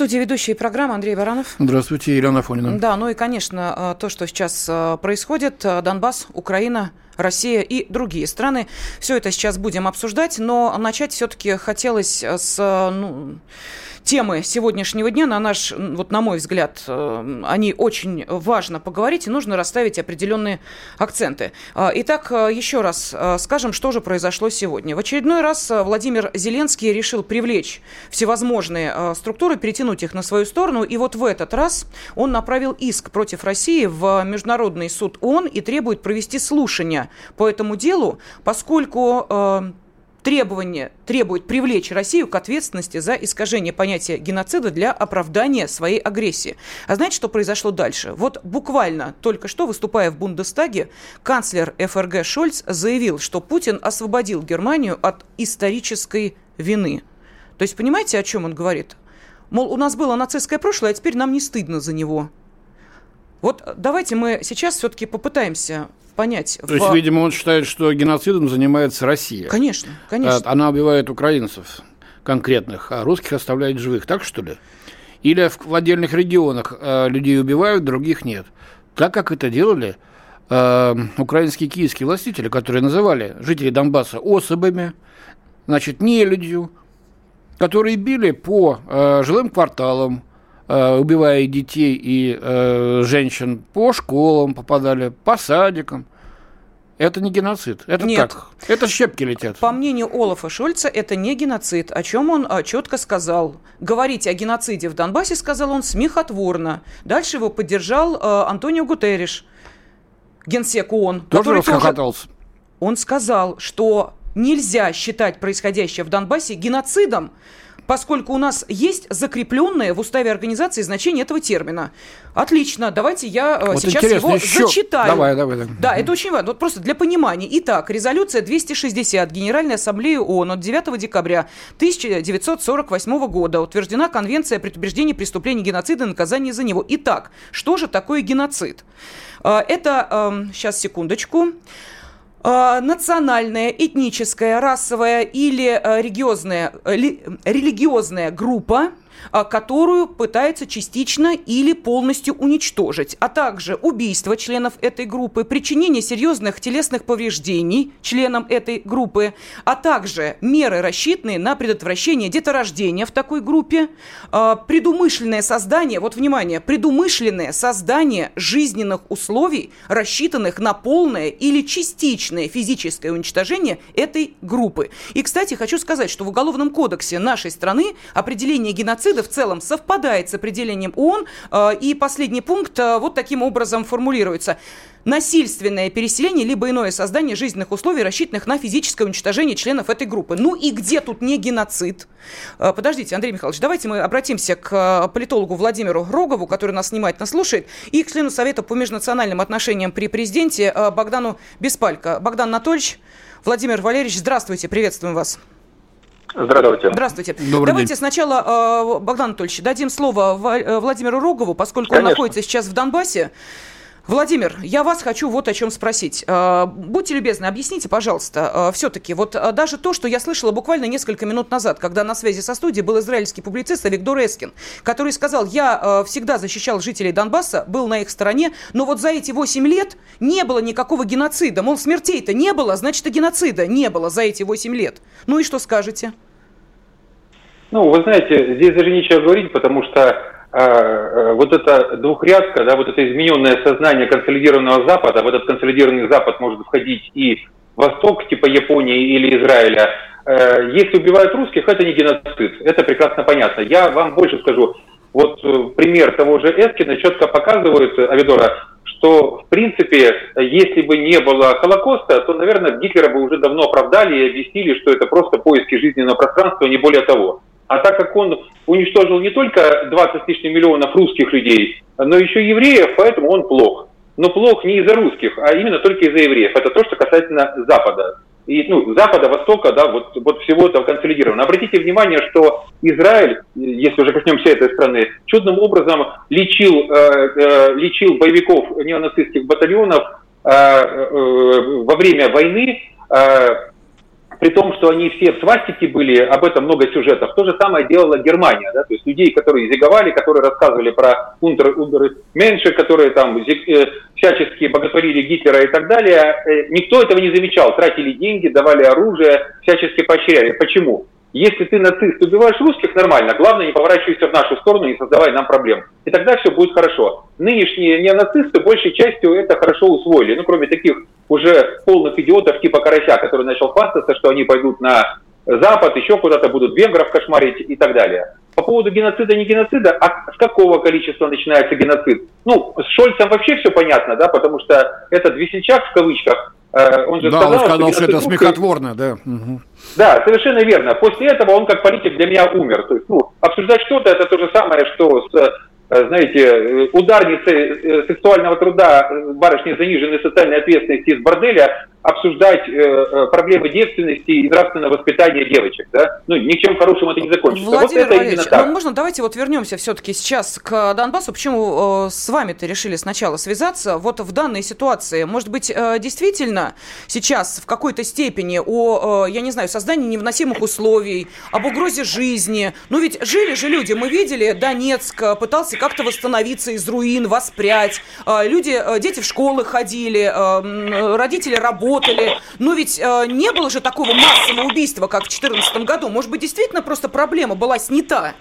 студии ведущий программы Андрей Баранов. Здравствуйте, Елена Фонина. Да, ну и, конечно, э, то, что сейчас э, происходит, э, Донбасс, Украина, Россия и другие страны. Все это сейчас будем обсуждать, но начать все-таки хотелось с... Ну, темы сегодняшнего дня, на наш, вот на мой взгляд, э, они очень важно поговорить, и нужно расставить определенные акценты. А, итак, э, еще раз э, скажем, что же произошло сегодня. В очередной раз Владимир Зеленский решил привлечь всевозможные структуры, перетянуть их на свою сторону, и вот в этот раз он направил иск против России в Международный суд ООН и требует провести слушания по этому делу, поскольку требование требует привлечь Россию к ответственности за искажение понятия геноцида для оправдания своей агрессии. А знаете, что произошло дальше? Вот буквально только что, выступая в Бундестаге, канцлер ФРГ Шольц заявил, что Путин освободил Германию от исторической вины. То есть понимаете, о чем он говорит? Мол, у нас было нацистское прошлое, а теперь нам не стыдно за него. Вот давайте мы сейчас все-таки попытаемся понять. То в... есть, видимо, он считает, что геноцидом занимается Россия. Конечно, конечно. Она убивает украинцев конкретных, а русских оставляет живых. Так что ли? Или в, в отдельных регионах э, людей убивают, других нет. Так как это делали э, украинские киевские властители, которые называли жителей Донбасса особами, значит, не людью, которые били по э, жилым кварталам, Э, убивая детей и э, женщин по школам попадали, по садикам. Это не геноцид. Это Нет. как? Это щепки летят. По мнению Олафа Шольца, это не геноцид, о чем он а, четко сказал. Говорить о геноциде в Донбассе, сказал он, смехотворно. Дальше его поддержал а, Антонио Гутерриш, генсек ООН. Тоже расхохотался. Тоже... Он сказал, что нельзя считать происходящее в Донбассе геноцидом, поскольку у нас есть закрепленное в уставе организации значение этого термина. Отлично, давайте я э, вот сейчас его еще... зачитаю. Давай, давай, давай. Да, это очень важно. Вот просто для понимания. Итак, резолюция 260 Генеральной Ассамблеи ООН от 9 декабря 1948 года утверждена Конвенция о предупреждении преступлений геноцида и наказании за него. Итак, что же такое геноцид? Э, это, сейчас, эм, секундочку. А, национальная, этническая, расовая или э, религиозная, э, религиозная группа которую пытается частично или полностью уничтожить, а также убийство членов этой группы, причинение серьезных телесных повреждений членам этой группы, а также меры, рассчитанные на предотвращение деторождения в такой группе, а, предумышленное создание, вот внимание, предумышленное создание жизненных условий, рассчитанных на полное или частичное физическое уничтожение этой группы. И, кстати, хочу сказать, что в Уголовном кодексе нашей страны определение геноцида геноцида в целом совпадает с определением ООН. Э, и последний пункт э, вот таким образом формулируется насильственное переселение либо иное создание жизненных условий, рассчитанных на физическое уничтожение членов этой группы. Ну и где тут не геноцид? Э, подождите, Андрей Михайлович, давайте мы обратимся к политологу Владимиру Рогову, который нас внимательно слушает, и к члену Совета по межнациональным отношениям при президенте Богдану Беспалько. Богдан Анатольевич, Владимир Валерьевич, здравствуйте, приветствуем вас. Здравствуйте. Здравствуйте. Добрый Давайте день. сначала, э, Богдан Анатольевич, дадим слово э, Владимиру Рогову, поскольку Конечно. он находится сейчас в Донбассе. Владимир, я вас хочу вот о чем спросить. Э, будьте любезны, объясните, пожалуйста, все-таки, вот даже то, что я слышала буквально несколько минут назад, когда на связи со студией был израильский публицист Виктор Эскин, который сказал, я всегда защищал жителей Донбасса, был на их стороне, но вот за эти 8 лет не было никакого геноцида. Мол, смертей-то не было, значит, и геноцида не было за эти 8 лет. Ну и что скажете? Ну, вы знаете, здесь даже нечего говорить, потому что э, вот эта двухрядка, да, вот это измененное сознание консолидированного Запада, в этот консолидированный Запад может входить и Восток, типа Японии или Израиля. Э, если убивают русских, это не геноцид, это прекрасно понятно. Я вам больше скажу, вот э, пример того же Эскина четко показывает, Авидора, что, в принципе, если бы не было Холокоста, то, наверное, Гитлера бы уже давно оправдали и объяснили, что это просто поиски жизненного пространства, не более того. А так как он уничтожил не только 20 с лишним миллионов русских людей, но еще евреев, поэтому он плох. Но плох не из-за русских, а именно только из-за евреев. Это то, что касательно Запада. и, ну, Запада, Востока, да, вот, вот всего этого консолидировано. Обратите внимание, что Израиль, если уже коснемся этой страны, чудным образом лечил, э, э, лечил боевиков неонацистских батальонов э, э, во время войны, э, при том, что они все в свастике были, об этом много сюжетов. То же самое делала Германия, да, то есть людей, которые зиговали, которые рассказывали про Ундер, Ундер Меньше, которые там э, всячески боготворили Гитлера и так далее. Э, никто этого не замечал, тратили деньги, давали оружие, всячески поощряли. Почему? Если ты нацист, убиваешь русских, нормально. Главное, не поворачивайся в нашу сторону, не создавай нам проблем. И тогда все будет хорошо. Нынешние неонацисты большей частью это хорошо усвоили. Ну, кроме таких уже полных идиотов типа Карася, который начал хвастаться, что они пойдут на Запад, еще куда-то будут венгров кошмарить и так далее. По поводу геноцида, не геноцида, а с какого количества начинается геноцид? Ну, с Шольцем вообще все понятно, да, потому что этот весельчак в кавычках, он же да, сказал, он сказал, что, что это смехотворно, да. Угу. Да, совершенно верно. После этого он как политик для меня умер. То есть, ну, обсуждать что-то, это то же самое, что с Э, знаете, э, ударницы э, сексуального труда, барышни заниженной социальной ответственности из борделя, обсуждать э, проблемы девственности и нравственного воспитания девочек. Да? Ну, ничем хорошим это не закончится. Владимир вот это Валерьевич, так. ну можно давайте вот вернемся все-таки сейчас к Донбассу. Почему э, с вами-то решили сначала связаться? Вот в данной ситуации, может быть, э, действительно сейчас в какой-то степени о, э, я не знаю, создании невыносимых условий, об угрозе жизни. Ну ведь жили же люди, мы видели, Донецк пытался как-то восстановиться из руин, воспрять. Э, люди, э, дети в школы ходили, э, родители работали. Но ведь не было же такого массового убийства, как в 2014 году. Может быть, действительно просто проблема была снята?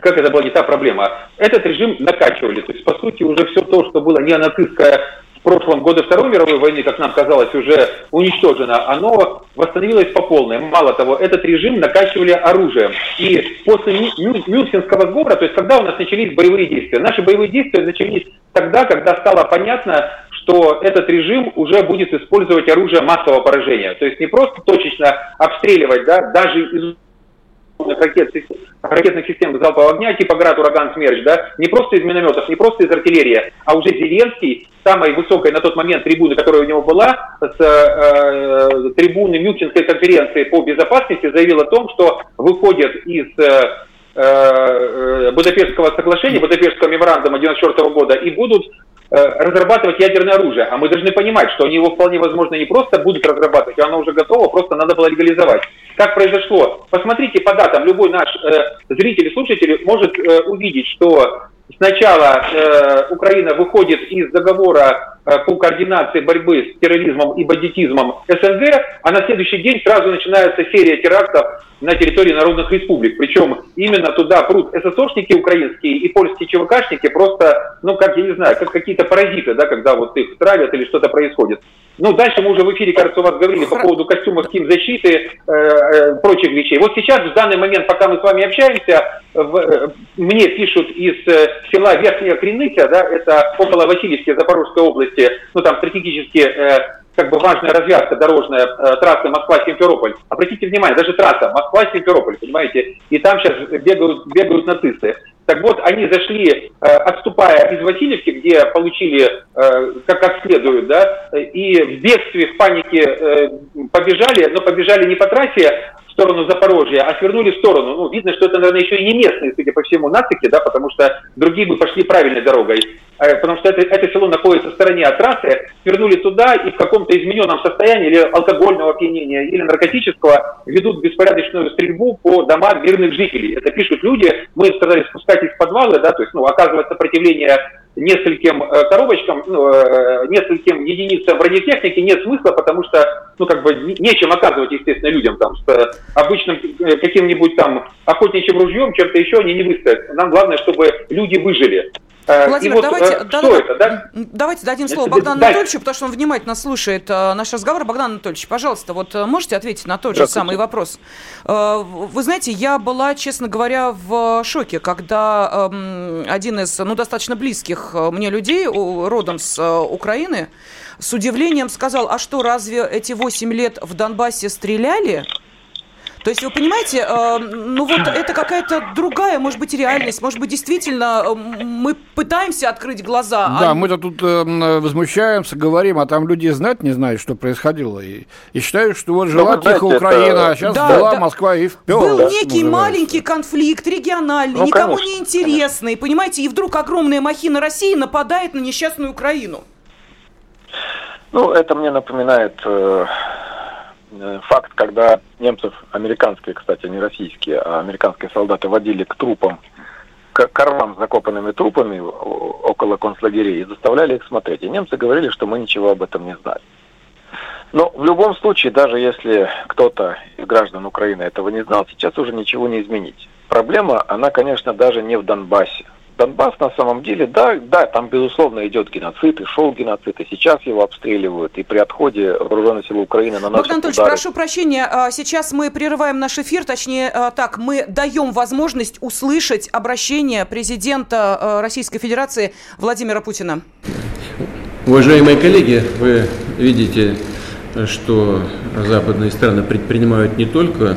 Как это была не та проблема? Этот режим накачивали. То есть, по сути, уже все то, что было неонацистское в прошлом годы Второй мировой войны, как нам казалось, уже уничтожено, оно восстановилось по полной. Мало того, этот режим накачивали оружием. И после Мюнхенского сговора, то есть когда у нас начались боевые действия, наши боевые действия начались тогда, когда стало понятно, что этот режим уже будет использовать оружие массового поражения. То есть не просто точечно обстреливать, да, даже из ракет, ракетных систем залпового огня, типа «Град», «Ураган», «Смерч», да, не просто из минометов, не просто из артиллерии, а уже Зеленский, самой высокой на тот момент трибуны, которая у него была, с э, трибуны Мюнхенской конференции по безопасности, заявил о том, что выходит из э, э Будапештского соглашения, Будапештского меморандума 1994 года и будут Э, разрабатывать ядерное оружие. А мы должны понимать, что они его вполне возможно не просто будут разрабатывать, а оно уже готово, просто надо было легализовать. Как произошло? Посмотрите по датам, любой наш э, зритель и слушатель может э, увидеть, что сначала э, Украина выходит из договора э, по координации борьбы с терроризмом и бандитизмом СНГ, а на следующий день сразу начинается серия терактов на территории народных республик. Причем именно туда прут ССОшники украинские и польские ЧВКшники просто, ну, как, я не знаю, как какие-то паразиты, да, когда вот их травят или что-то происходит. Ну, дальше мы уже в эфире, кажется, у вас говорили по поводу костюмов химзащиты, э, э, прочих вещей. Вот сейчас, в данный момент, пока мы с вами общаемся, в, э, мне пишут из э, села Верхняя Креныся, да, это около Васильевки, Запорожской области, ну, там стратегически э, как бы важная развязка дорожная э, трассы Москва-Симферополь. Обратите внимание, даже трасса Москва-Симферополь, понимаете, и там сейчас бегают, бегают нацисты. Так вот, они зашли, э, отступая из Васильевки, где получили э, как, как следует, да, и в бегстве, в панике э, побежали, но побежали не по трассе, в сторону Запорожья, а свернули в сторону. Ну, видно, что это, наверное, еще и не местные, судя по всему, нацики, да, потому что другие бы пошли правильной дорогой. Э, потому что это, это село находится в стороне от трассы, свернули туда и в каком-то измененном состоянии или алкогольного опьянения, или наркотического ведут беспорядочную стрельбу по домам мирных жителей. Это пишут люди, мы старались спускать их в подвалы, да, то есть, ну, оказывать сопротивление нескольким э, коробочкам, ну, э, нескольким единицам бронетехники нет смысла, потому что, ну, как бы, нечем оказывать, естественно, людям там, с обычным э, каким-нибудь там охотничьим ружьем, чем-то еще они не выстоят. Нам главное, чтобы люди выжили. Владимир, вот, давайте, что да, это, да? давайте дадим слово Богдану да. Анатольевичу, потому что он внимательно слушает наш разговор. Богдан Анатольевич, пожалуйста, вот можете ответить на тот же самый вопрос? Вы знаете, я была, честно говоря, в шоке, когда эм, один из, ну, достаточно близких близких э, мне людей, родом с э, Украины, с удивлением сказал, а что, разве эти 8 лет в Донбассе стреляли? То есть, вы понимаете, э, ну вот это какая-то другая, может быть, реальность. Может быть, действительно, э, мы пытаемся открыть глаза. А да, а... мы-то тут э, возмущаемся, говорим, а там люди знать не знают, что происходило. И, и считают, что вот жила ну, тихо Украина, это... а сейчас да, была да. Москва и вперед. Был да, некий маленький конфликт, региональный, ну, никому конечно, не интересный, конечно. понимаете, и вдруг огромная махина России нападает на несчастную Украину. Ну, это мне напоминает э, факт, когда немцев, американские, кстати, не российские, а американские солдаты водили к трупам, к корлам с закопанными трупами около концлагерей и заставляли их смотреть. И немцы говорили, что мы ничего об этом не знали. Но в любом случае, даже если кто-то из граждан Украины этого не знал, сейчас уже ничего не изменить. Проблема, она, конечно, даже не в Донбассе. Донбасс на самом деле, да, да, там безусловно идет геноцид, и шел геноцид, и сейчас его обстреливают, и при отходе вооруженных сил Украины на нас Богдан Анатольевич, удары. прошу прощения, а, сейчас мы прерываем наш эфир, точнее а, так, мы даем возможность услышать обращение президента а, Российской Федерации Владимира Путина. Уважаемые коллеги, вы видите, что западные страны предпринимают не только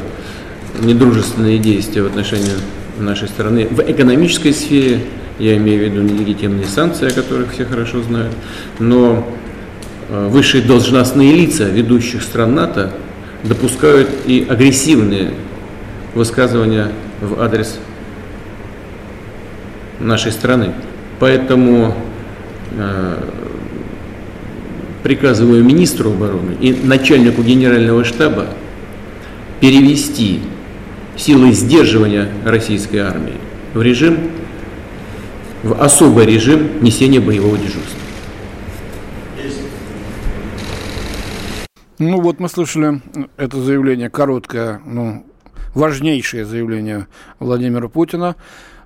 недружественные действия в отношении нашей страны в экономической сфере, я имею в виду нелегитимные санкции, о которых все хорошо знают, но э, высшие должностные лица ведущих стран НАТО допускают и агрессивные высказывания в адрес нашей страны. Поэтому э, приказываю министру обороны и начальнику генерального штаба перевести силой сдерживания российской армии в режим, в особый режим несения боевого дежурства. Ну вот мы слышали это заявление, короткое, ну, важнейшее заявление Владимира Путина.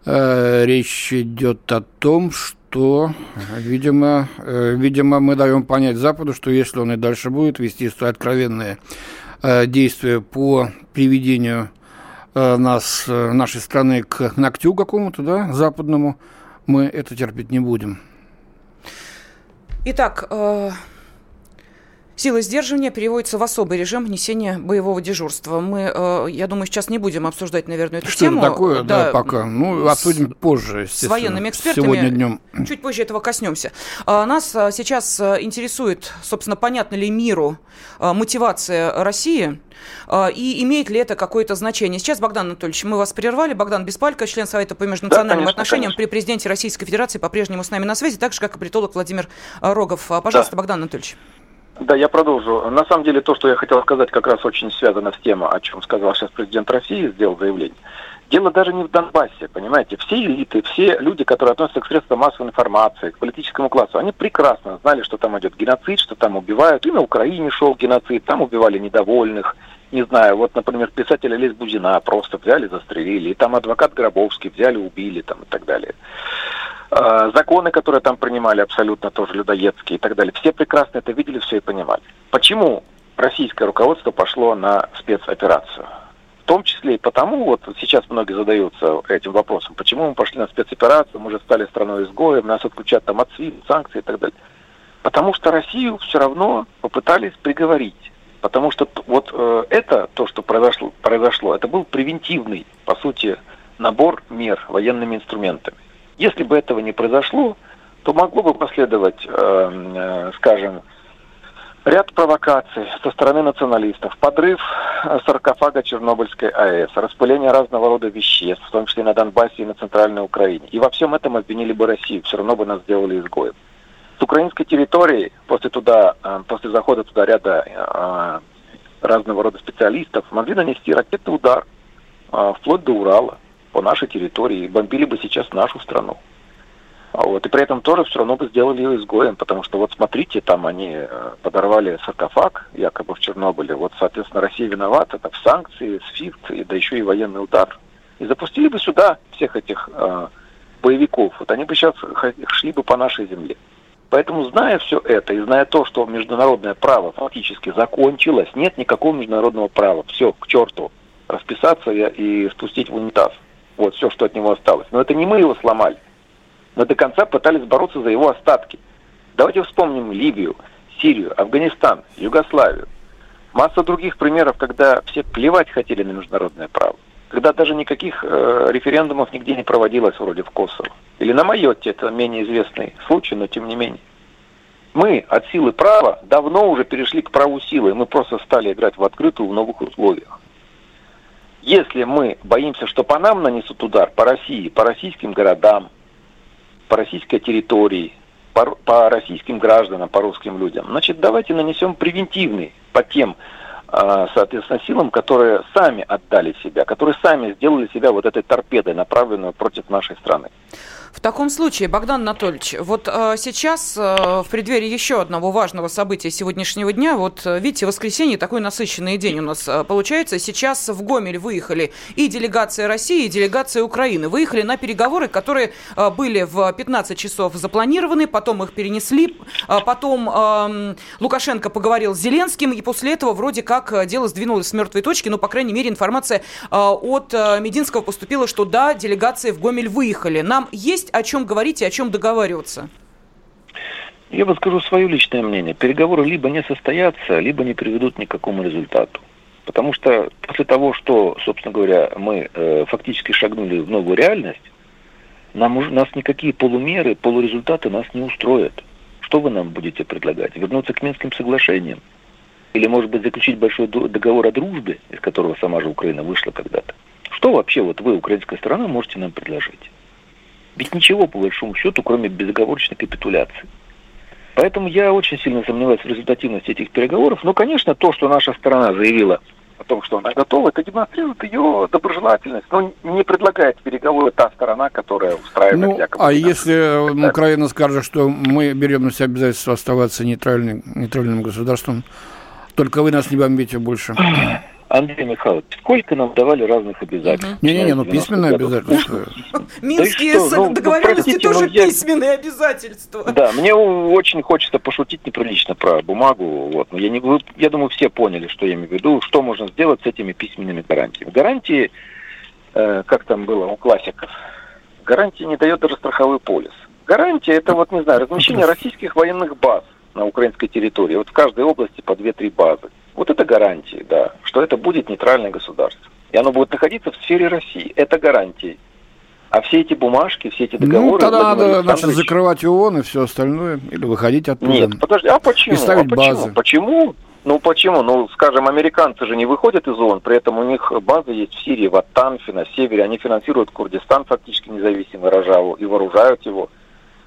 Э, речь идет о том, что, видимо, э, видимо, мы даем понять Западу, что если он и дальше будет вести откровенные э, действия по приведению Э, нас, э, нашей страны к ногтю какому-то, да, западному, мы это терпеть не будем. Итак, э, Силы сдерживания переводятся в особый режим несения боевого дежурства. Мы, э, я думаю, сейчас не будем обсуждать, наверное, эту Что тему. Что такое, да, да, пока. Ну, обсудим позже, С военными экспертами. Сегодня днем. Чуть позже этого коснемся. А, нас а, сейчас а, интересует, собственно, понятна ли миру мотивация России и имеет ли это какое-то значение. Сейчас, Богдан Анатольевич, мы вас прервали. Богдан Беспалько, член Совета по межнациональным да, конечно, отношениям конечно. при президенте Российской Федерации, по-прежнему с нами на связи, так же, как и политолог Владимир Рогов. Пожалуйста, да. Богдан Анатольевич. Да, я продолжу. На самом деле то, что я хотел сказать, как раз очень связано с тем, о чем сказал сейчас президент России, сделал заявление. Дело даже не в Донбассе, понимаете. Все элиты, все люди, которые относятся к средствам массовой информации, к политическому классу, они прекрасно знали, что там идет геноцид, что там убивают. И на Украине шел геноцид, там убивали недовольных. Не знаю, вот, например, писателя Лесь Бузина просто взяли, застрелили. И там адвокат Гробовский взяли, убили там и так далее. Э, законы, которые там принимали, абсолютно тоже людоедские и так далее. Все прекрасно это видели, все и понимали. Почему российское руководство пошло на спецоперацию? В том числе и потому, вот сейчас многие задаются этим вопросом, почему мы пошли на спецоперацию, мы же стали страной изгоем, нас отключат там от СВИФТ, санкции и так далее. Потому что Россию все равно попытались приговорить. Потому что вот э, это, то, что произошло, произошло, это был превентивный, по сути, набор мер военными инструментами. Если бы этого не произошло, то могло бы последовать, э, э, скажем, ряд провокаций со стороны националистов, подрыв саркофага Чернобыльской АЭС, распыление разного рода веществ, в том числе на Донбассе и на Центральной Украине. И во всем этом обвинили бы Россию, все равно бы нас сделали изгоем. С украинской территории, после, туда, э, после захода туда ряда разного рода специалистов, могли нанести ракетный удар вплоть до Урала по нашей территории и бомбили бы сейчас нашу страну. А вот. И при этом тоже все равно бы сделали ее изгоем, потому что вот смотрите, там они э, подорвали саркофаг, якобы в Чернобыле. Вот, соответственно, Россия виновата, в санкции, СФИФТ, и да еще и военный удар. И запустили бы сюда всех этих э, боевиков. Вот они бы сейчас шли бы по нашей земле. Поэтому, зная все это и зная то, что международное право фактически закончилось, нет никакого международного права. Все, к черту. Расписаться и спустить в унитаз. Вот все, что от него осталось. Но это не мы его сломали. Мы до конца пытались бороться за его остатки. Давайте вспомним Ливию, Сирию, Афганистан, Югославию. Масса других примеров, когда все плевать хотели на международное право. Когда даже никаких э, референдумов нигде не проводилось, вроде в Косово. Или на Майотте, это менее известный случай, но тем не менее. Мы от силы права давно уже перешли к праву силы. Мы просто стали играть в открытую в новых условиях. Если мы боимся, что по нам нанесут удар, по России, по российским городам, по российской территории, по, по российским гражданам, по русским людям, значит, давайте нанесем превентивный по тем, а, соответственно, силам, которые сами отдали себя, которые сами сделали себя вот этой торпедой, направленной против нашей страны. В таком случае, Богдан Анатольевич, вот э, сейчас э, в преддверии еще одного важного события сегодняшнего дня, вот э, видите, воскресенье такой насыщенный день у нас получается. Сейчас в Гомель выехали и делегация России, и делегация Украины. Выехали на переговоры, которые были в 15 часов запланированы, потом их перенесли, потом э, Лукашенко поговорил с Зеленским, и после этого вроде как дело сдвинулось с мертвой точки, но, по крайней мере, информация от Мединского поступила, что да, делегации в Гомель выехали. Нам есть есть о чем говорить и о чем договариваться? Я бы скажу свое личное мнение. Переговоры либо не состоятся, либо не приведут ни к какому результату. Потому что после того, что, собственно говоря, мы э, фактически шагнули в новую реальность, нам, нас никакие полумеры, полурезультаты нас не устроят. Что вы нам будете предлагать? Вернуться к Минским соглашениям? Или, может быть, заключить большой договор о дружбе, из которого сама же Украина вышла когда-то? Что вообще вот вы, украинская сторона, можете нам предложить? Ведь ничего, по большому счету, кроме безоговорочной капитуляции. Поэтому я очень сильно сомневаюсь в результативности этих переговоров. Но, конечно, то, что наша сторона заявила о том, что она готова, это демонстрирует ее доброжелательность. Но не предлагает переговоры та сторона, которая устраивает ну, якобы. А если Украина скажет, что мы берем на себя обязательство оставаться нейтральным, нейтральным государством, только вы нас не бомбите больше. Андрей Михайлович, сколько нам давали разных обязательств? Не-не-не, ну письменные обязательства. Минские договоренности тоже письменные обязательства. Да, мне очень хочется пошутить неприлично про бумагу. Вот. Но я, не, я думаю, все поняли, что я имею в виду, что можно сделать с этими письменными гарантиями. Гарантии, э, как там было у классиков, гарантии не дает даже страховой полис. Гарантия это вот, не знаю, размещение российских военных баз на украинской территории. Вот в каждой области по 2-3 базы. Вот это гарантии, да, что это будет нейтральное государство. И оно будет находиться в сфере России. Это гарантии. А все эти бумажки, все эти ну, договоры... Ну, тогда надо значит, закрывать ООН и все остальное, или выходить оттуда. Нет, подожди, а почему? И ставить а почему? базы. Почему? Ну почему? Ну, скажем, американцы же не выходят из ООН, при этом у них базы есть в Сирии, в Аттанфе, на севере, они финансируют Курдистан фактически независимый Рожаву и вооружают его.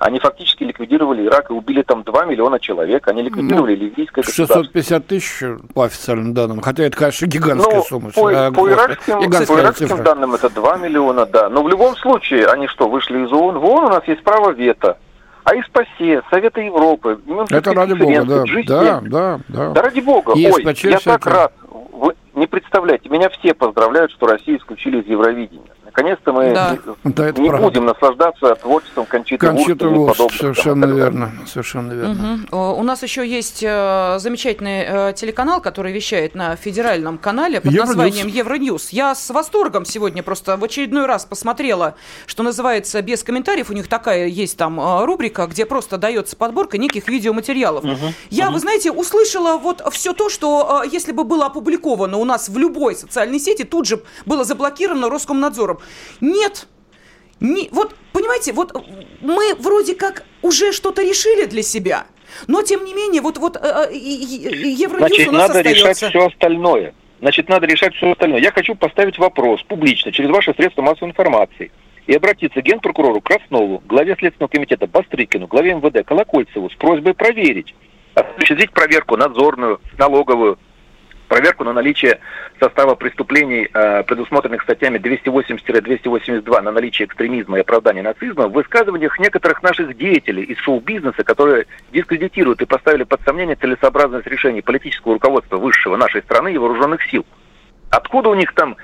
Они фактически ликвидировали Ирак и убили там 2 миллиона человек. Они ликвидировали ну, ливийское 650 тысяч по официальным данным. Хотя это, конечно, гигантская ну, сумма. По, а, по иракским, по иракским данным это 2 миллиона, да. Но в любом случае, они что, вышли из ООН? В ООН у нас есть право вето. А из ПАСЕ, Совета Европы, это ради бога, да, да, да, да. Да ради бога, и ой, я так рад. Вы не представляете, меня все поздравляют, что Россию исключили из Евровидения. Наконец-то мы да. не, да, не будем наслаждаться творчеством Кончиты, Кончиты Вурст. Вурст совершенно верно, совершенно верно. Угу. У нас еще есть э, замечательный э, телеканал, который вещает на федеральном канале под Евроньюз. названием Евроньюз. Я с восторгом сегодня просто в очередной раз посмотрела, что называется «Без комментариев». У них такая есть там рубрика, где просто дается подборка неких видеоматериалов. Угу. Я, угу. вы знаете, услышала вот все то, что если бы было опубликовано у нас в любой социальной сети, тут же было заблокировано Роскомнадзором. Нет. Не, вот, понимаете, вот мы вроде как уже что-то решили для себя, но тем не менее, вот, вот э, э Евроньюз Значит, у нас надо остается. решать все остальное. Значит, надо решать все остальное. Я хочу поставить вопрос публично, через ваши средства массовой информации, и обратиться к генпрокурору Краснову, главе Следственного комитета Бастрыкину, главе МВД Колокольцеву с просьбой проверить, осуществить проверку надзорную, налоговую, проверку на наличие состава преступлений, э, предусмотренных статьями 280-282 на наличие экстремизма и оправдания нацизма, в высказываниях некоторых наших деятелей из шоу-бизнеса, которые дискредитируют и поставили под сомнение целесообразность решений политического руководства высшего нашей страны и вооруженных сил. Откуда у них там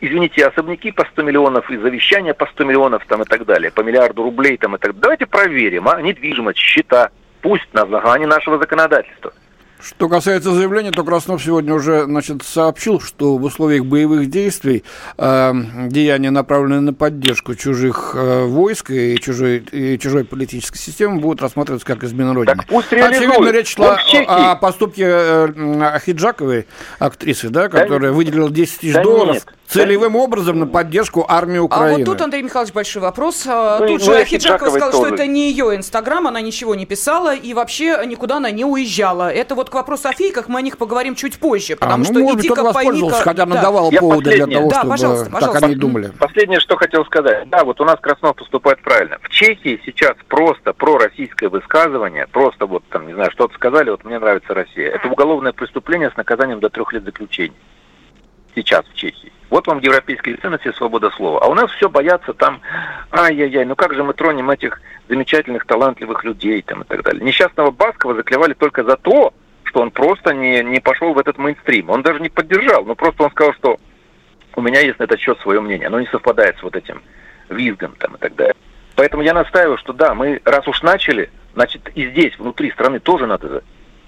извините, особняки по 100 миллионов и завещания по 100 миллионов там и так далее, по миллиарду рублей там и так далее. Давайте проверим, а, недвижимость, счета, пусть на основании нашего законодательства. Что касается заявления, то Краснов сегодня уже значит, сообщил, что в условиях боевых действий э, деяния, направленные на поддержку чужих э, войск и чужой, и чужой политической системы, будут рассматриваться как измена Родины. Так пусть Очевидно, речь шла о, о поступке э, Хиджаковой, актрисы, да, которая да, выделила 10 тысяч да долларов. Нет целевым да. образом на поддержку армии Украины. А вот тут, Андрей Михайлович, большой вопрос. Ну, тут же Хиджакова сказала, что это не ее Инстаграм, она ничего не писала и вообще никуда она не уезжала. Это вот к вопросу о фейках, мы о них поговорим чуть позже, а, потому а, ну, что может Идика воспользовался, хотя да. надавал поводы для того, да, чтобы пожалуйста, пожалуйста. так они думали. Последнее, что хотел сказать. Да, вот у нас Краснов поступает правильно. В Чехии сейчас просто пророссийское высказывание, просто вот там, не знаю, что-то сказали, вот мне нравится Россия. Это уголовное преступление с наказанием до трех лет заключения. Сейчас в Чехии. Вот вам европейские ценности, свобода слова. А у нас все боятся там, ай-яй-яй, ну как же мы тронем этих замечательных, талантливых людей там и так далее. Несчастного Баскова заклевали только за то, что он просто не, не пошел в этот мейнстрим. Он даже не поддержал, но просто он сказал, что у меня есть на этот счет свое мнение. Оно не совпадает с вот этим визгом там и так далее. Поэтому я настаиваю, что да, мы раз уж начали, значит и здесь, внутри страны тоже надо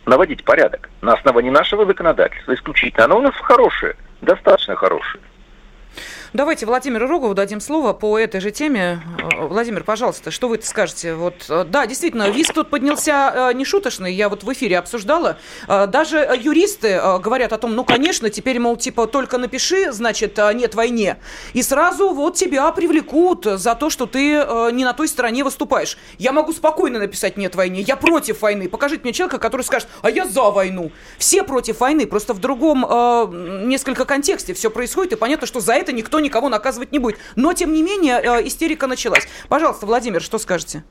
наводить порядок на основании нашего законодательства исключительно. Оно у нас хорошее, достаточно хорошее. Давайте Владимиру Рогову дадим слово по этой же теме. Э, Владимир, пожалуйста, что вы скажете? Вот, э, да, действительно, виз тут поднялся э, нешуточный, я вот в эфире обсуждала. Даже юристы говорят о том, ну, конечно, теперь, мол, типа, только напиши, значит, нет войне. И сразу вот тебя привлекут за то, что ты не на той стороне выступаешь. Я могу спокойно написать «нет войне», я против войны. Покажите мне человека, который скажет, а я за войну. Все против войны, просто в другом несколько контексте все происходит, и понятно, что за это никто никого наказывать не будет. Но, тем не менее, э, истерика началась. Пожалуйста, Владимир, что скажете?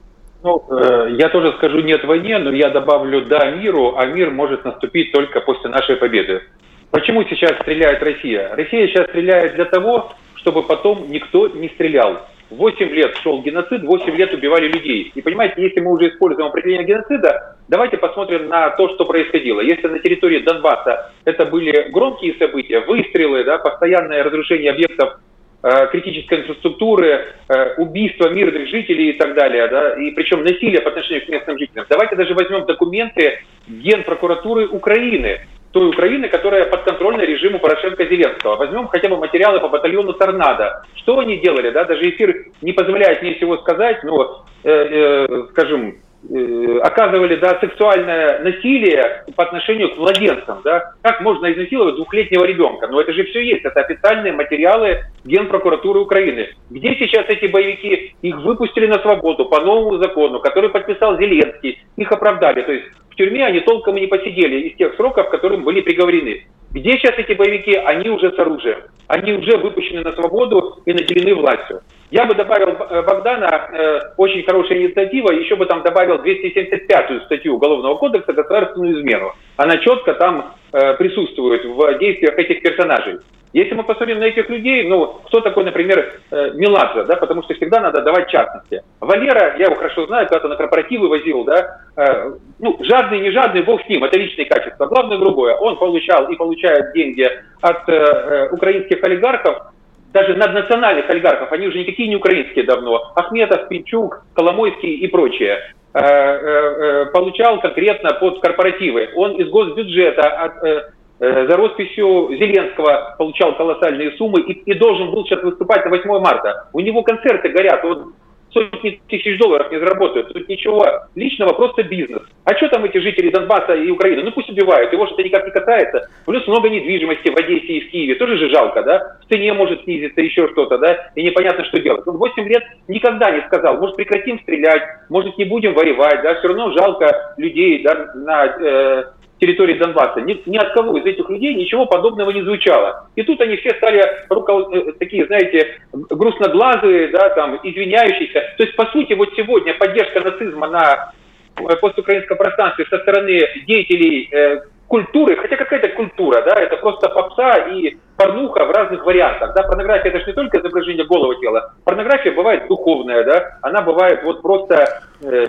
Ну, э, я тоже скажу нет войне, но я добавлю да миру, а мир может наступить только после нашей победы. Почему сейчас стреляет Россия? Россия сейчас стреляет для того, чтобы потом никто не стрелял. Восемь лет шел геноцид, восемь лет убивали людей. И понимаете, если мы уже используем определение геноцида, давайте посмотрим на то, что происходило. Если на территории Донбасса это были громкие события, выстрелы, да, постоянное разрушение объектов Э, критической инфраструктуры, э, убийства мирных жителей и так далее, да, и причем насилие по отношению к местным жителям. Давайте даже возьмем документы Генпрокуратуры Украины, той Украины, которая подконтрольна режиму Порошенко-Зеленского. Возьмем хотя бы материалы по батальону «Торнадо». Что они делали, да, даже эфир не позволяет мне всего сказать, но, э, э, скажем, Э, оказывали да, сексуальное насилие по отношению к младенцам. Да? Как можно изнасиловать двухлетнего ребенка? Но это же все есть. Это официальные материалы Генпрокуратуры Украины. Где сейчас эти боевики? Их выпустили на свободу по новому закону, который подписал Зеленский. Их оправдали. То есть в тюрьме они толком и не посидели из тех сроков, которым были приговорены. Где сейчас эти боевики? Они уже с оружием. Они уже выпущены на свободу и наделены властью. Я бы добавил э, Богдана, э, очень хорошая инициатива, еще бы там добавил 275-ю статью Уголовного кодекса «Государственную измену». Она четко там э, присутствует в действиях этих персонажей. Если мы посмотрим на этих людей, ну, кто такой, например, э, Меладзе, да, потому что всегда надо давать частности. Валера, я его хорошо знаю, когда-то на корпоративы возил, да, э, ну, жадный, не жадный, бог с ним, это личные качества. Главное другое, он получал и получает деньги от э, украинских олигархов, даже наднациональных олигархов, они уже никакие не украинские давно, Ахметов, Пинчук, Коломойский и прочее, э, получал конкретно под корпоративы. Он из госбюджета от, за росписью Зеленского получал колоссальные суммы и, и должен был сейчас выступать на 8 марта. У него концерты горят, он сотни тысяч долларов не заработают. Тут ничего личного, просто бизнес. А что там эти жители Донбасса и Украины? Ну пусть убивают, его что-то никак не касается. Плюс много недвижимости в Одессе и в Киеве. Тоже же жалко, да? В цене может снизиться еще что-то, да? И непонятно, что делать. Он 8 лет никогда не сказал, может прекратим стрелять, может не будем воевать, да? Все равно жалко людей, да, на э, территории Донбасса. Ни, ни от кого из этих людей ничего подобного не звучало. И тут они все стали руко... Э, такие, знаете, грустноглазые, да, там, извиняющиеся. То есть, по сути, вот сегодня поддержка нацизма на э, постукраинском пространстве со стороны деятелей э, культуры, хотя какая-то культура, да, это просто попса и порнуха в разных вариантах, да, порнография это же не только изображение голого тела, порнография бывает духовная, да, она бывает вот просто Э,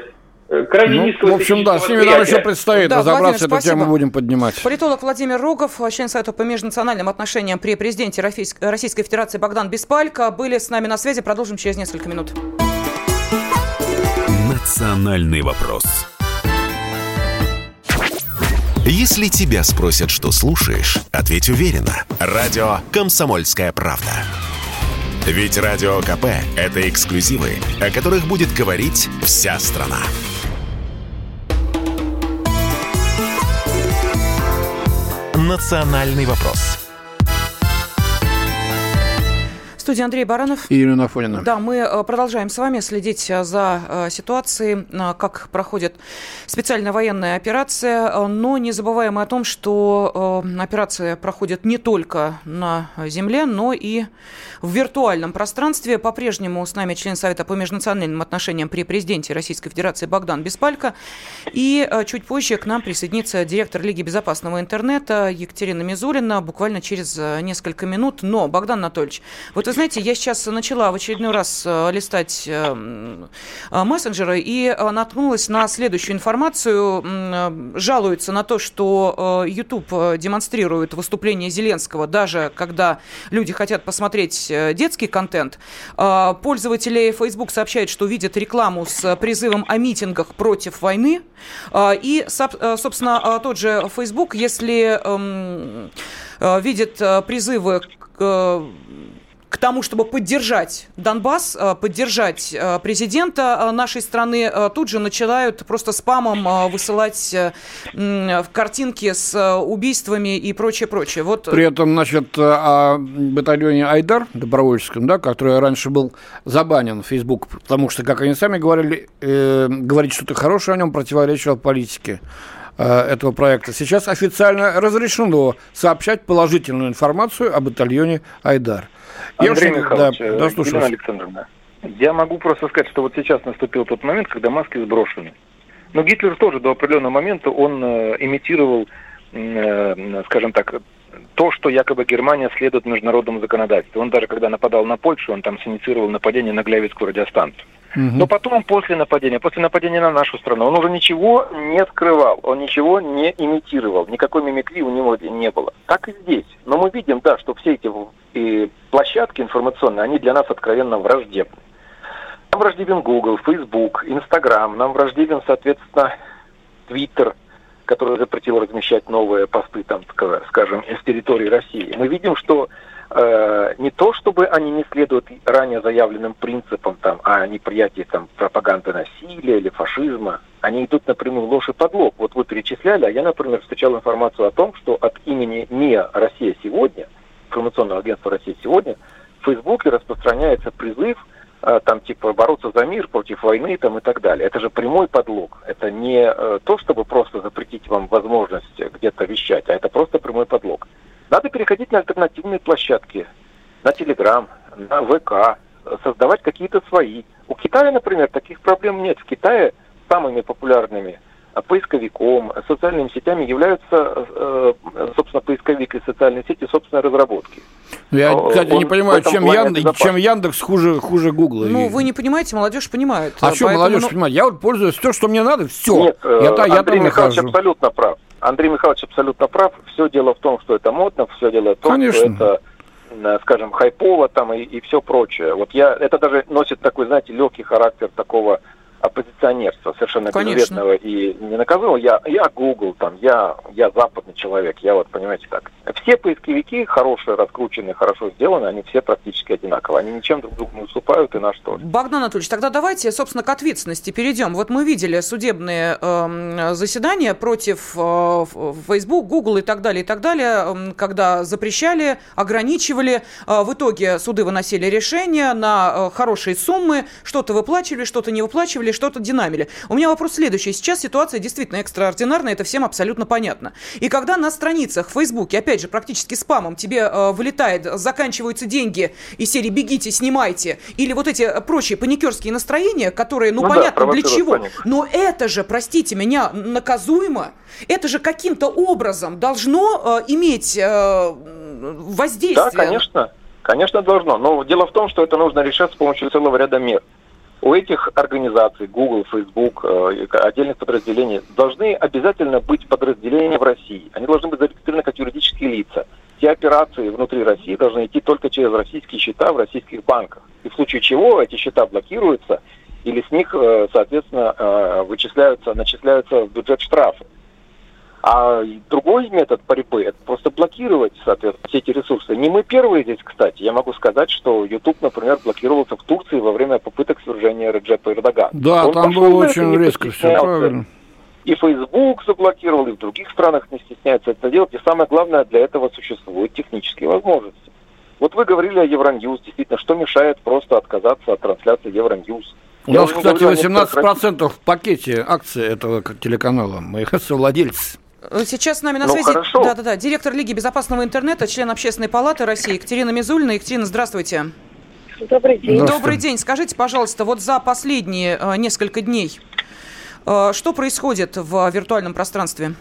крайне ну, низкого В общем, да, с ними нам еще предстоит да, разобраться, Владимир, эту тему будем поднимать. Политолог Владимир Рогов, член Совета по межнациональным отношениям при президенте Российской Федерации Богдан Беспалько были с нами на связи. Продолжим через несколько минут. Национальный вопрос. Если тебя спросят, что слушаешь, ответь уверенно. Радио «Комсомольская правда». Ведь Радио КП – это эксклюзивы, о которых будет говорить вся страна. «Национальный вопрос» студии Андрей Баранов. И Ирина Афонина. Да, мы э, продолжаем с вами следить э, за э, ситуацией, как проходит специальная военная операция, но не забываем о том, что операция проходит не только на земле, но и в виртуальном пространстве. По-прежнему с нами член Совета по межнациональным отношениям при президенте Российской Федерации Богдан Беспалько. И чуть позже к нам присоединится директор Лиги безопасного интернета Екатерина Мизулина буквально через несколько минут. Но, Богдан Анатольевич, вот вы знаете, я сейчас начала в очередной раз э, листать э, э, мессенджеры и наткнулась на следующую информацию. Жалуются на то, что YouTube демонстрирует выступление Зеленского, даже когда люди хотят посмотреть детский контент. Пользователи Facebook сообщают, что видят рекламу с призывом о митингах против войны. И, собственно, тот же Facebook, если эм, видит призывы к к тому, чтобы поддержать Донбасс, э, поддержать э, президента э, нашей страны, тут же начинают просто спамом высылать картинки с убийствами и прочее, прочее. Вот... При этом, значит, о батальоне Айдар добровольческом, да, который раньше был забанен в Facebook, потому что, как они сами говорили, э, говорить что-то хорошее о нем противоречило политике этого проекта. Сейчас официально разрешено сообщать положительную информацию о батальоне Айдар. Андрей я Михайлович, да, да, Елена Александровна, я могу просто сказать, что вот сейчас наступил тот момент, когда маски сброшены. Но Гитлер тоже до определенного момента, он э, имитировал, э, скажем так, то, что якобы Германия следует международному законодательству. Он даже когда нападал на Польшу, он там синициировал нападение на Глявицкую радиостанцию. Но потом, после нападения, после нападения на нашу страну, он уже ничего не скрывал, он ничего не имитировал, никакой мимикрии у него не было. Так и здесь. Но мы видим, да, что все эти и площадки информационные, они для нас откровенно враждебны. Нам враждебен Google, Facebook, Instagram, нам враждебен, соответственно, Twitter, который запретил размещать новые посты, там, скажем, с территории России. Мы видим, что э, не то, чтобы они не следуют ранее заявленным принципам там, о неприятии там, пропаганды насилия или фашизма, они идут напрямую в ложь и подлог. Вот вы перечисляли, а я, например, встречал информацию о том, что от имени не Россия сегодня, информационного агентства России сегодня, в Фейсбуке распространяется призыв э, там типа бороться за мир против войны там и так далее. Это же прямой подлог. Это не э, то, чтобы просто запретить вам возможность где-то вещать, а это просто прямой подлог. Надо переходить на альтернативные площадки, на Телеграм, на ВК, создавать какие-то свои. У Китая, например, таких проблем нет. В Китае самыми популярными поисковиком, социальными сетями являются, э, собственно, поисковик и социальные сети собственной разработки. Ну, я, кстати, Он не понимаю, чем, Яндекс, чем Яндекс хуже, хуже Гугла. Ну, вы не понимаете, молодежь понимает. А что молодежь ну... понимает? Я вот пользуюсь то, что мне надо, все. Нет, я, я Андрей там Михайлович нахожу. абсолютно прав. Андрей Михайлович абсолютно прав. Все дело в том, что это модно, все дело в том, Конечно. что это э, скажем, хайпово там и, и все прочее. Вот я, это даже носит такой, знаете, легкий характер такого оппозиционерства совершенно Конечно. безвредного и не наказывал. Я, я Google, там, я, я западный человек, я вот, понимаете, так. Все поисковики хорошие, раскрученные, хорошо сделаны, они все практически одинаковые. Они ничем друг другу не уступают, и наш тоже. Богдан Анатольевич, тогда давайте, собственно, к ответственности перейдем. Вот мы видели судебные э, заседания против э, Facebook, Google и так далее, и так далее, э, когда запрещали, ограничивали. Э, в итоге суды выносили решения на э, хорошие суммы, что-то выплачивали, что-то не выплачивали что-то динамили. У меня вопрос следующий. Сейчас ситуация действительно экстраординарная, это всем абсолютно понятно. И когда на страницах в Фейсбуке, опять же, практически спамом тебе э, вылетает, заканчиваются деньги из серии «бегите, снимайте», или вот эти прочие паникерские настроения, которые, ну, ну понятно, да, для чего. Панику. Но это же, простите меня, наказуемо. Это же каким-то образом должно э, иметь э, воздействие. Да, конечно. Конечно, должно. Но дело в том, что это нужно решать с помощью целого ряда мер у этих организаций, Google, Facebook, э, отдельных подразделений, должны обязательно быть подразделения в России. Они должны быть зарегистрированы как юридические лица. Все операции внутри России должны идти только через российские счета в российских банках. И в случае чего эти счета блокируются, или с них, э, соответственно, э, вычисляются, начисляются в бюджет штрафы. А другой метод борьбы – это просто блокировать, соответственно, все эти ресурсы. Не мы первые здесь, кстати. Я могу сказать, что YouTube, например, блокировался в Турции во время попыток свержения Реджепа Эрдогана. Да, Он там было очень резко все, правильно. И Facebook заблокировал, и в других странах не стесняются это делать. И самое главное, для этого существуют технические возможности. Вот вы говорили о Евроньюз. Действительно, что мешает просто отказаться от трансляции Евроньюз? У Я нас, кстати, 18% в пакете акций этого телеканала. Мы совладельцы. Сейчас с нами на ну, связи да, да, да, директор Лиги безопасного интернета, член Общественной палаты России Екатерина Мизульна. Екатерина, здравствуйте. Добрый день. Добрый день. Скажите, пожалуйста, вот за последние э, несколько дней э, что происходит в виртуальном пространстве?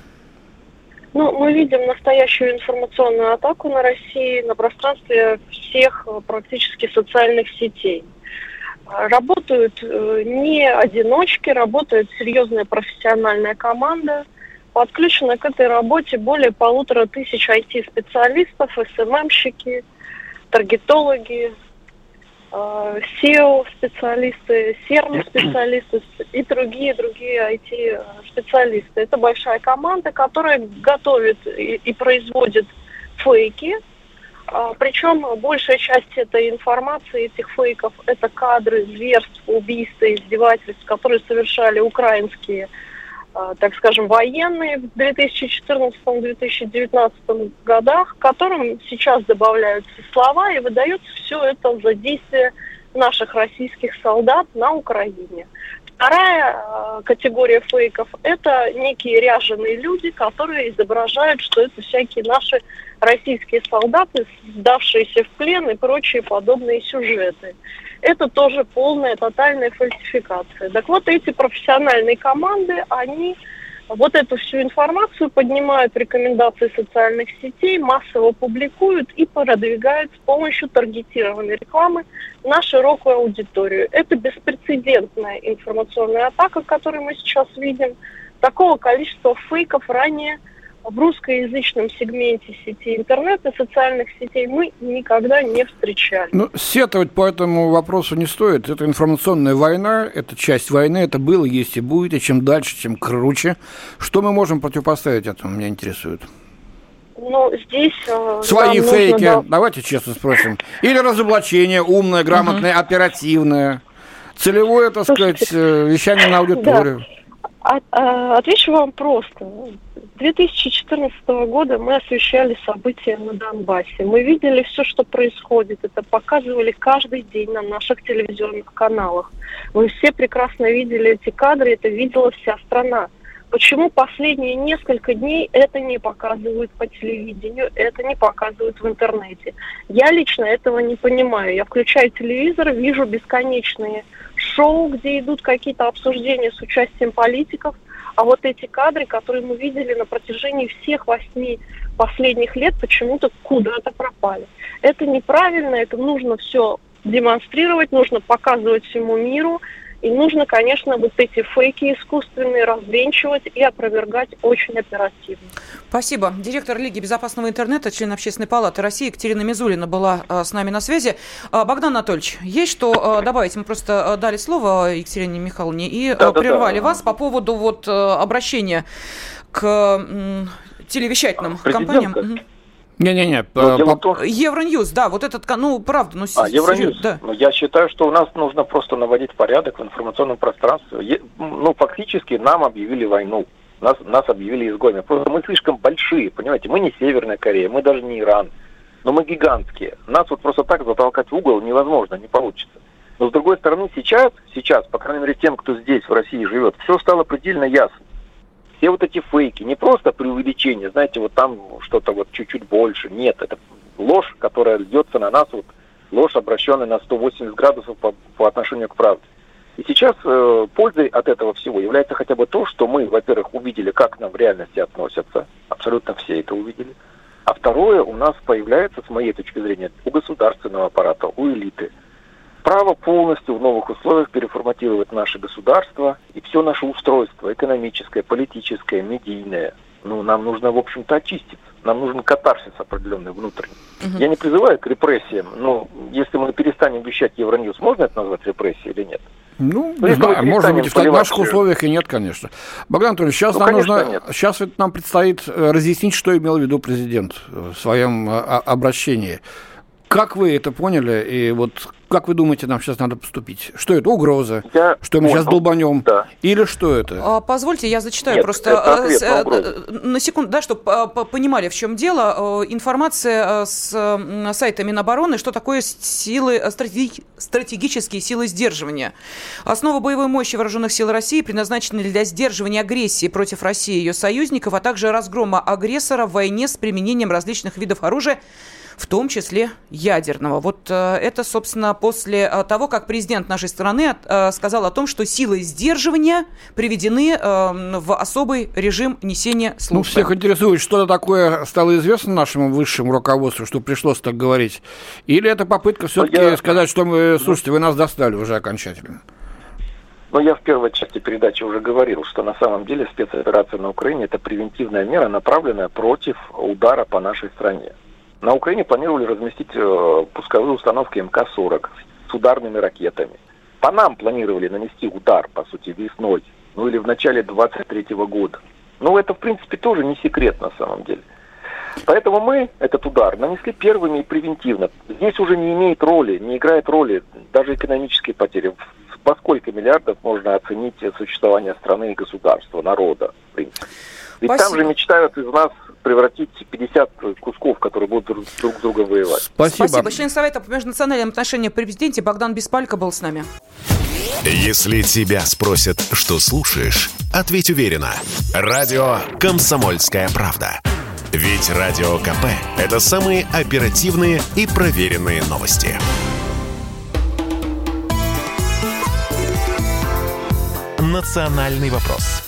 Ну, мы видим настоящую информационную атаку на России на пространстве всех э, практически социальных сетей. Работают э, не одиночки, работает серьезная профессиональная команда – Подключено к этой работе более полутора тысяч IT-специалистов, СММщики, таргетологи, SEO-специалисты, CERN-специалисты и другие другие IT-специалисты. Это большая команда, которая готовит и, и производит фейки, а, причем большая часть этой информации, этих фейков, это кадры зверств, убийств, издевательств, которые совершали украинские а, так скажем, военные в 2014-2019 годах, к которым сейчас добавляются слова и выдается все это за действие наших российских солдат на Украине. Вторая э, категория фейков – это некие ряженые люди, которые изображают, что это всякие наши российские солдаты, сдавшиеся в плен и прочие подобные сюжеты это тоже полная, тотальная фальсификация. Так вот, эти профессиональные команды, они вот эту всю информацию поднимают рекомендации социальных сетей, массово публикуют и продвигают с помощью таргетированной рекламы на широкую аудиторию. Это беспрецедентная информационная атака, которую мы сейчас видим. Такого количества фейков ранее в русскоязычном сегменте сети интернет и социальных сетей мы никогда не встречали. Ну, сетовать по этому вопросу не стоит. Это информационная война, это часть войны, это было, есть и будет, и чем дальше, тем круче. Что мы можем противопоставить этому, меня интересует. Ну, здесь... Э, Свои фейки, нужно... давайте честно спросим. Или разоблачение умное, грамотное, угу. оперативное. Целевое, так Слушайте, сказать, э, вещание на аудиторию. Да. А, а, отвечу вам просто. 2014 года мы освещали события на Донбассе. Мы видели все, что происходит. Это показывали каждый день на наших телевизионных каналах. Мы все прекрасно видели эти кадры, это видела вся страна. Почему последние несколько дней это не показывают по телевидению, это не показывают в интернете? Я лично этого не понимаю. Я включаю телевизор, вижу бесконечные шоу, где идут какие-то обсуждения с участием политиков, а вот эти кадры, которые мы видели на протяжении всех восьми последних лет, почему-то куда-то пропали. Это неправильно, это нужно все демонстрировать, нужно показывать всему миру, и нужно, конечно, вот эти фейки искусственные развенчивать и опровергать очень оперативно. Спасибо. Директор Лиги безопасного интернета, член Общественной палаты России Екатерина Мизулина была а, с нами на связи. А, Богдан Анатольевич, есть что а, добавить? Мы просто дали слово Екатерине Михайловне и да, прервали да, да. вас по поводу вот обращения к телевещательным компаниям. Не-не-не. По... Евроньюз, да, вот этот, ну, правда, ну, а, Евроньюз, да. Ну, я считаю, что у нас нужно просто наводить порядок в информационном пространстве. Ну, фактически нам объявили войну. Нас, нас объявили изгоями. Просто мы слишком большие, понимаете, мы не Северная Корея, мы даже не Иран, но мы гигантские. Нас вот просто так затолкать в угол невозможно, не получится. Но с другой стороны, сейчас, сейчас, по крайней мере, тем, кто здесь, в России живет, все стало предельно ясно все вот эти фейки, не просто преувеличение, знаете, вот там что-то вот чуть-чуть больше. Нет, это ложь, которая льется на нас, вот ложь, обращенная на 180 градусов по, по отношению к правде. И сейчас э, пользой от этого всего является хотя бы то, что мы, во-первых, увидели, как нам в реальности относятся, абсолютно все это увидели. А второе, у нас появляется, с моей точки зрения, у государственного аппарата, у элиты – право полностью в новых условиях переформатировать наше государство и все наше устройство, экономическое, политическое, медийное. Ну, нам нужно, в общем-то, очиститься. Нам нужен катарсис определенный внутренний. Угу. Я не призываю к репрессиям, но если мы перестанем вещать Евроньюз, можно это назвать репрессией или нет? Ну, не знаю, может быть, в наших условиях и нет, конечно. Богдан Анатольевич, сейчас ну, нам нужно, нет. сейчас нам предстоит э, разъяснить, что имел в виду президент в своем э, обращении. Как вы это поняли? И вот как вы думаете, нам сейчас надо поступить? Что это? Угроза? Я что мы понял. сейчас долбанем? Да. Или что это? А, позвольте, я зачитаю Нет, просто это э, на, э, на секунду, да, чтобы понимали, в чем дело. Э, информация с сайта Минобороны, что такое силы, стратегические силы сдерживания. Основа боевой мощи вооруженных сил России предназначены для сдерживания агрессии против России и ее союзников, а также разгрома агрессора в войне с применением различных видов оружия, в том числе ядерного. Вот э, это, собственно, после э, того, как президент нашей страны э, сказал о том, что силы сдерживания приведены в особый режим несения ну, службы. Ну, всех интересует, что такое стало известно нашему высшему руководству, что пришлось так говорить? Или это попытка все-таки Я... сказать, что мы, слушайте, вы нас достали уже окончательно? Но я в первой части передачи уже говорил, что на самом деле спецоперация на Украине – это превентивная мера, направленная против удара по нашей стране. На Украине планировали разместить э, пусковые установки МК-40 с ударными ракетами. По нам планировали нанести удар, по сути, весной, ну или в начале 23 года. Ну, это, в принципе, тоже не секрет на самом деле. Поэтому мы этот удар нанесли первыми и превентивно. Здесь уже не имеет роли, не играет роли даже экономические потери. Во сколько миллиардов можно оценить существование страны и государства, народа, в принципе. Ведь Спасибо. там же мечтают из нас превратить 50 кусков, которые будут друг, друг с другом воевать. Спасибо. Спасибо. Член Совета по межнациональным отношениям при президенте Богдан Беспалько был с нами. Если тебя спросят, что слушаешь, ответь уверенно. Радио «Комсомольская правда». Ведь Радио КП – это самые оперативные и проверенные новости. «Национальный вопрос»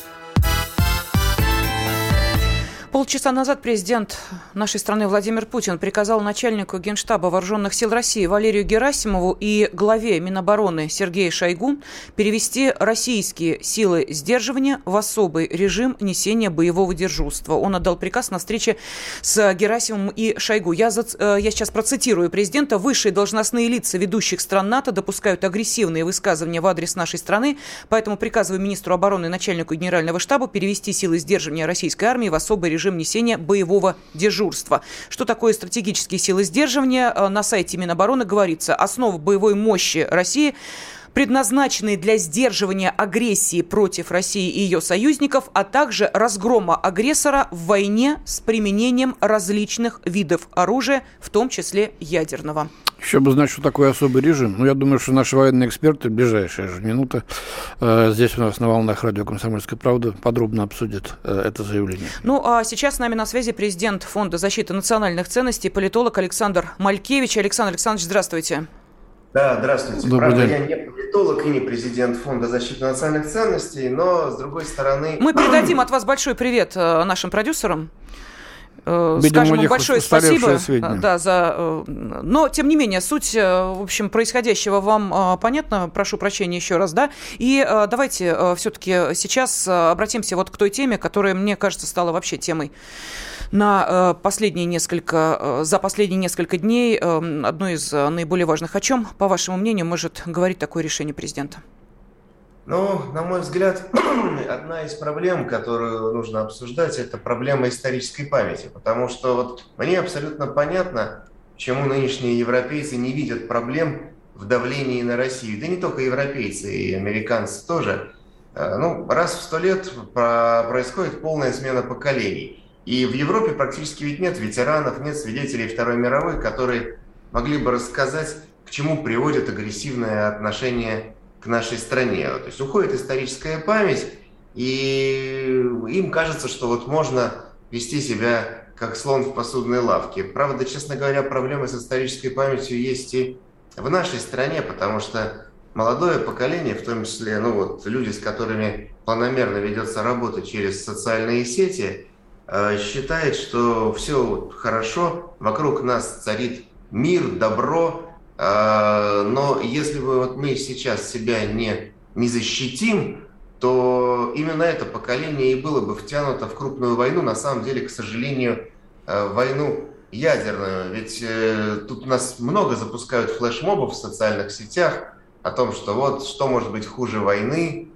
Полчаса назад президент нашей страны Владимир Путин приказал начальнику Генштаба Вооруженных сил России Валерию Герасимову и главе Минобороны Сергею Шойгу перевести российские силы сдерживания в особый режим несения боевого дежурства. Он отдал приказ на встрече с Герасимовым и Шойгу. Я, за, э, я сейчас процитирую президента. Высшие должностные лица ведущих стран НАТО допускают агрессивные высказывания в адрес нашей страны, поэтому приказываю министру обороны и начальнику генерального штаба перевести силы сдерживания российской армии в особый режим режим несения боевого дежурства. Что такое стратегические силы сдерживания? Э, на сайте Минобороны говорится, основа боевой мощи России предназначенные для сдерживания агрессии против России и ее союзников, а также разгрома агрессора в войне с применением различных видов оружия, в том числе ядерного. Еще бы знать, что такое особый режим. Ну, я думаю, что наши военные эксперты в ближайшие же минуты э, здесь у нас на волнах радио «Комсомольская правда» подробно обсудят э, это заявление. Ну, а сейчас с нами на связи президент Фонда защиты национальных ценностей, политолог Александр Малькевич. Александр Александрович, здравствуйте. Да, здравствуйте. Добрый Правда, день. я не политолог и не президент Фонда защиты национальных ценностей, но, с другой стороны... Мы передадим от вас большой привет э, нашим продюсерам. Э, Видимо, Скажем им большое спасибо да, за... Э, но, тем не менее, суть, в общем, происходящего вам понятно. Прошу прощения еще раз, да? И давайте все-таки сейчас обратимся вот к той теме, которая, мне кажется, стала вообще темой на э, последние несколько, э, за последние несколько дней э, одно из наиболее важных. О чем, по вашему мнению, может говорить такое решение президента? Ну, на мой взгляд, одна из проблем, которую нужно обсуждать, это проблема исторической памяти. Потому что вот мне абсолютно понятно, почему нынешние европейцы не видят проблем в давлении на Россию. Да не только европейцы, и американцы тоже. Ну, раз в сто лет происходит полная смена поколений. И в Европе практически ведь нет ветеранов, нет свидетелей Второй мировой, которые могли бы рассказать, к чему приводит агрессивное отношение к нашей стране. То есть уходит историческая память, и им кажется, что вот можно вести себя как слон в посудной лавке. Правда, честно говоря, проблемы с исторической памятью есть и в нашей стране, потому что молодое поколение, в том числе ну вот, люди, с которыми планомерно ведется работа через социальные сети, считает, что все хорошо, вокруг нас царит мир, добро, э, но если бы вот мы сейчас себя не, не защитим, то именно это поколение и было бы втянуто в крупную войну, на самом деле, к сожалению, э, войну ядерную. Ведь тут у нас много запускают флешмобов в социальных сетях, о том, что вот что может быть хуже войны,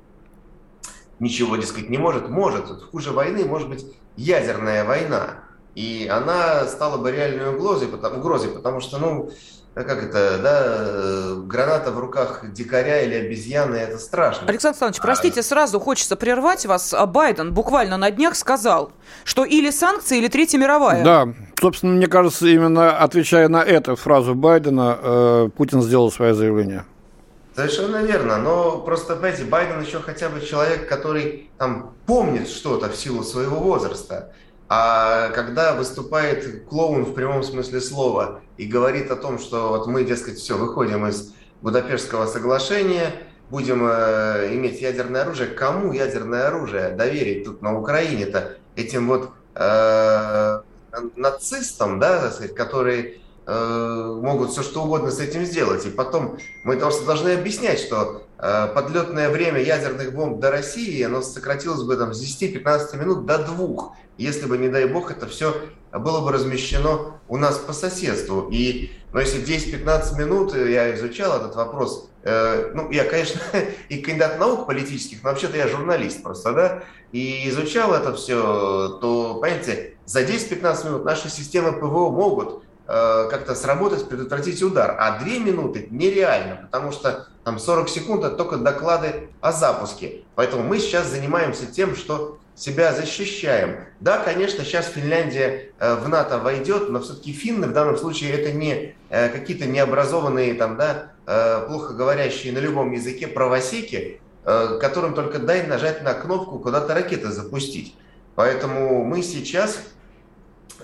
ничего, дескать, не может. Может. Хуже войны может быть ядерная война. И она стала бы реальной угрозой, потому, угрозой, потому что, ну, а как это, да, граната в руках дикаря или обезьяны, это страшно. Александр Александрович, простите, а... сразу хочется прервать вас. А Байден буквально на днях сказал, что или санкции, или Третья мировая. Да, собственно, мне кажется, именно отвечая на эту фразу Байдена, э, Путин сделал свое заявление. Совершенно верно, но просто, понимаете, Байден еще хотя бы человек, который там помнит что-то в силу своего возраста. А когда выступает клоун в прямом смысле слова и говорит о том, что вот мы, дескать, все, выходим из Будапештского соглашения, будем э, иметь ядерное оружие, кому ядерное оружие доверить тут на Украине-то? Этим вот э, нацистам, да, так сказать, которые могут все что угодно с этим сделать. И потом мы должны объяснять, что э, подлетное время ядерных бомб до России, оно сократилось бы там, с 10-15 минут до двух, если бы, не дай бог, это все было бы размещено у нас по соседству. И, но если 10-15 минут, э, я изучал этот вопрос, э, ну, я, конечно, и кандидат наук политических, но вообще-то я журналист просто, да, и изучал это все, то, понимаете, за 10-15 минут наши системы ПВО могут Э, как-то сработать, предотвратить удар. А две минуты нереально, потому что там 40 секунд это только доклады о запуске. Поэтому мы сейчас занимаемся тем, что себя защищаем. Да, конечно, сейчас Финляндия э, в НАТО войдет, но все-таки финны в данном случае это не э, какие-то необразованные, там, да, плохо говорящие на любом языке правосеки, которым только дай нажать на кнопку куда-то ракеты запустить. Поэтому мы сейчас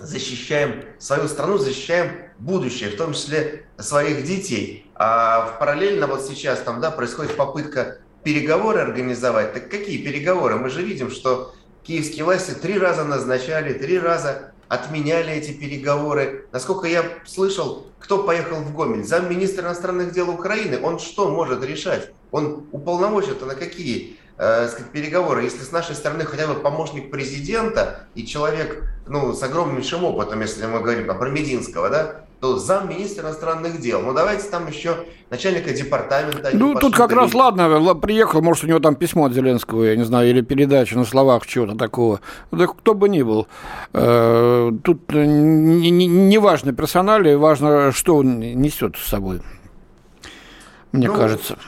защищаем свою страну, защищаем будущее, в том числе своих детей. А параллельно вот сейчас там, да, происходит попытка переговоры организовать. Так какие переговоры? Мы же видим, что киевские власти три раза назначали, три раза отменяли эти переговоры. Насколько я слышал, кто поехал в Гомель? Замминистра иностранных дел Украины. Он что может решать? Он уполномочен-то на какие э, сказать, переговоры, если с нашей стороны хотя бы помощник президента и человек ну, с огромнейшим опытом, если мы говорим там, про Мединского, да, то замминистра иностранных дел. Ну, давайте там еще начальника департамента. Ну, тут как раз, ладно, приехал, может, у него там письмо от Зеленского, я не знаю, или передача на словах чего-то такого. Да кто бы ни был. Э, тут не, не, не важно персонали, важно, что он несет с собой, мне ну, кажется.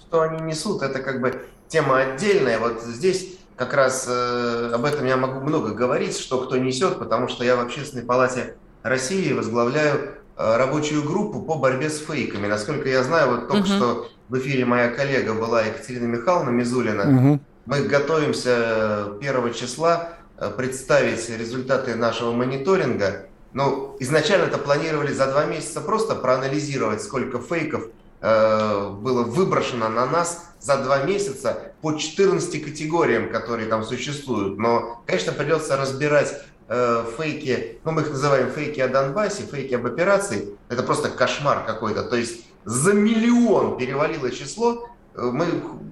Что они несут, это как бы тема отдельная. Вот здесь как раз э, об этом я могу много говорить, что кто несет, потому что я в Общественной палате России возглавляю э, рабочую группу по борьбе с фейками. Насколько я знаю, вот только угу. что в эфире моя коллега была Екатерина Михайловна Мизулина. Угу. Мы готовимся 1 числа э, представить результаты нашего мониторинга. Ну, изначально это планировали за два месяца просто проанализировать, сколько фейков Э, было выброшено на нас за два месяца по 14 категориям, которые там существуют. Но, конечно, придется разбирать э, фейки, ну мы их называем фейки о Донбассе, фейки об операции. Это просто кошмар какой-то. То есть за миллион перевалило число, Э, мы,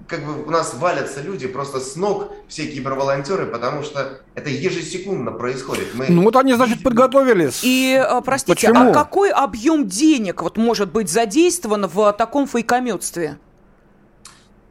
как бы у нас валятся люди просто с ног, все киберволонтеры, потому что это ежесекундно происходит. Мы... Ну вот они, значит, подготовились. И, э, простите, Почему? а какой объем денег вот может быть задействован в таком фейкометстве?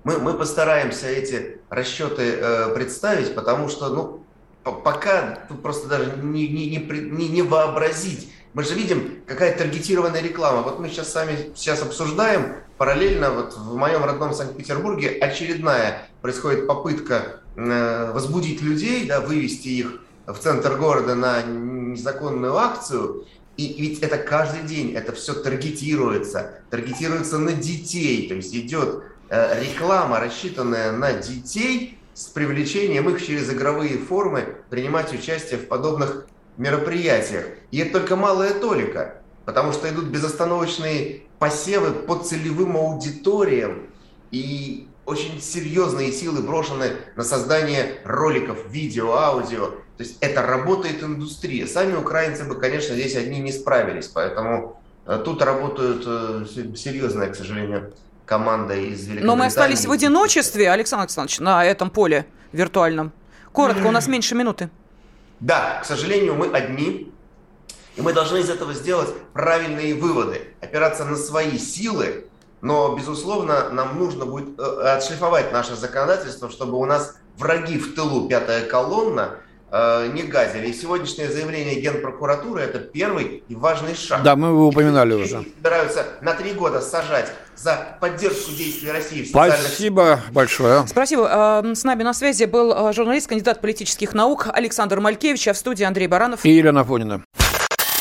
Мы, мы постараемся эти расчеты э, представить, потому что, ну, пока тут просто даже не, не, не, не вообразить. Мы же видим, какая таргетированная реклама. Вот мы сейчас сами сейчас обсуждаем, параллельно вот в моем родном Санкт-Петербурге очередная происходит попытка э, возбудить людей, да, вывести их в центр города на незаконную акцию. И ведь это каждый день, это все таргетируется, таргетируется на детей, то есть идет э, реклама, рассчитанная на детей с привлечением их через игровые формы принимать участие в подобных мероприятиях. И это только малая толика, потому что идут безостановочные посевы по целевым аудиториям и очень серьезные силы брошены на создание роликов, видео, аудио. То есть это работает индустрия. Сами украинцы бы, конечно, здесь одни не справились, поэтому э, тут работают э, серьезная, к сожалению, команда из Великобритании. Но мы остались в одиночестве, Александр Александрович, на этом поле виртуальном. Коротко, у нас меньше минуты. Да, к сожалению, мы одни, и мы должны из этого сделать правильные выводы, опираться на свои силы Но, безусловно, нам нужно будет э, отшлифовать наше законодательство, чтобы у нас враги в тылу, пятая колонна, не газили. И сегодняшнее заявление Генпрокуратуры – это первый и важный шаг. Да, мы его упоминали уже. Собираются на три года сажать за поддержку действий России в социальных... Спасибо большое. Спасибо. С нами на связи был журналист, кандидат политических наук Александр Малькевич, а в студии Андрей Баранов и Елена Фонина.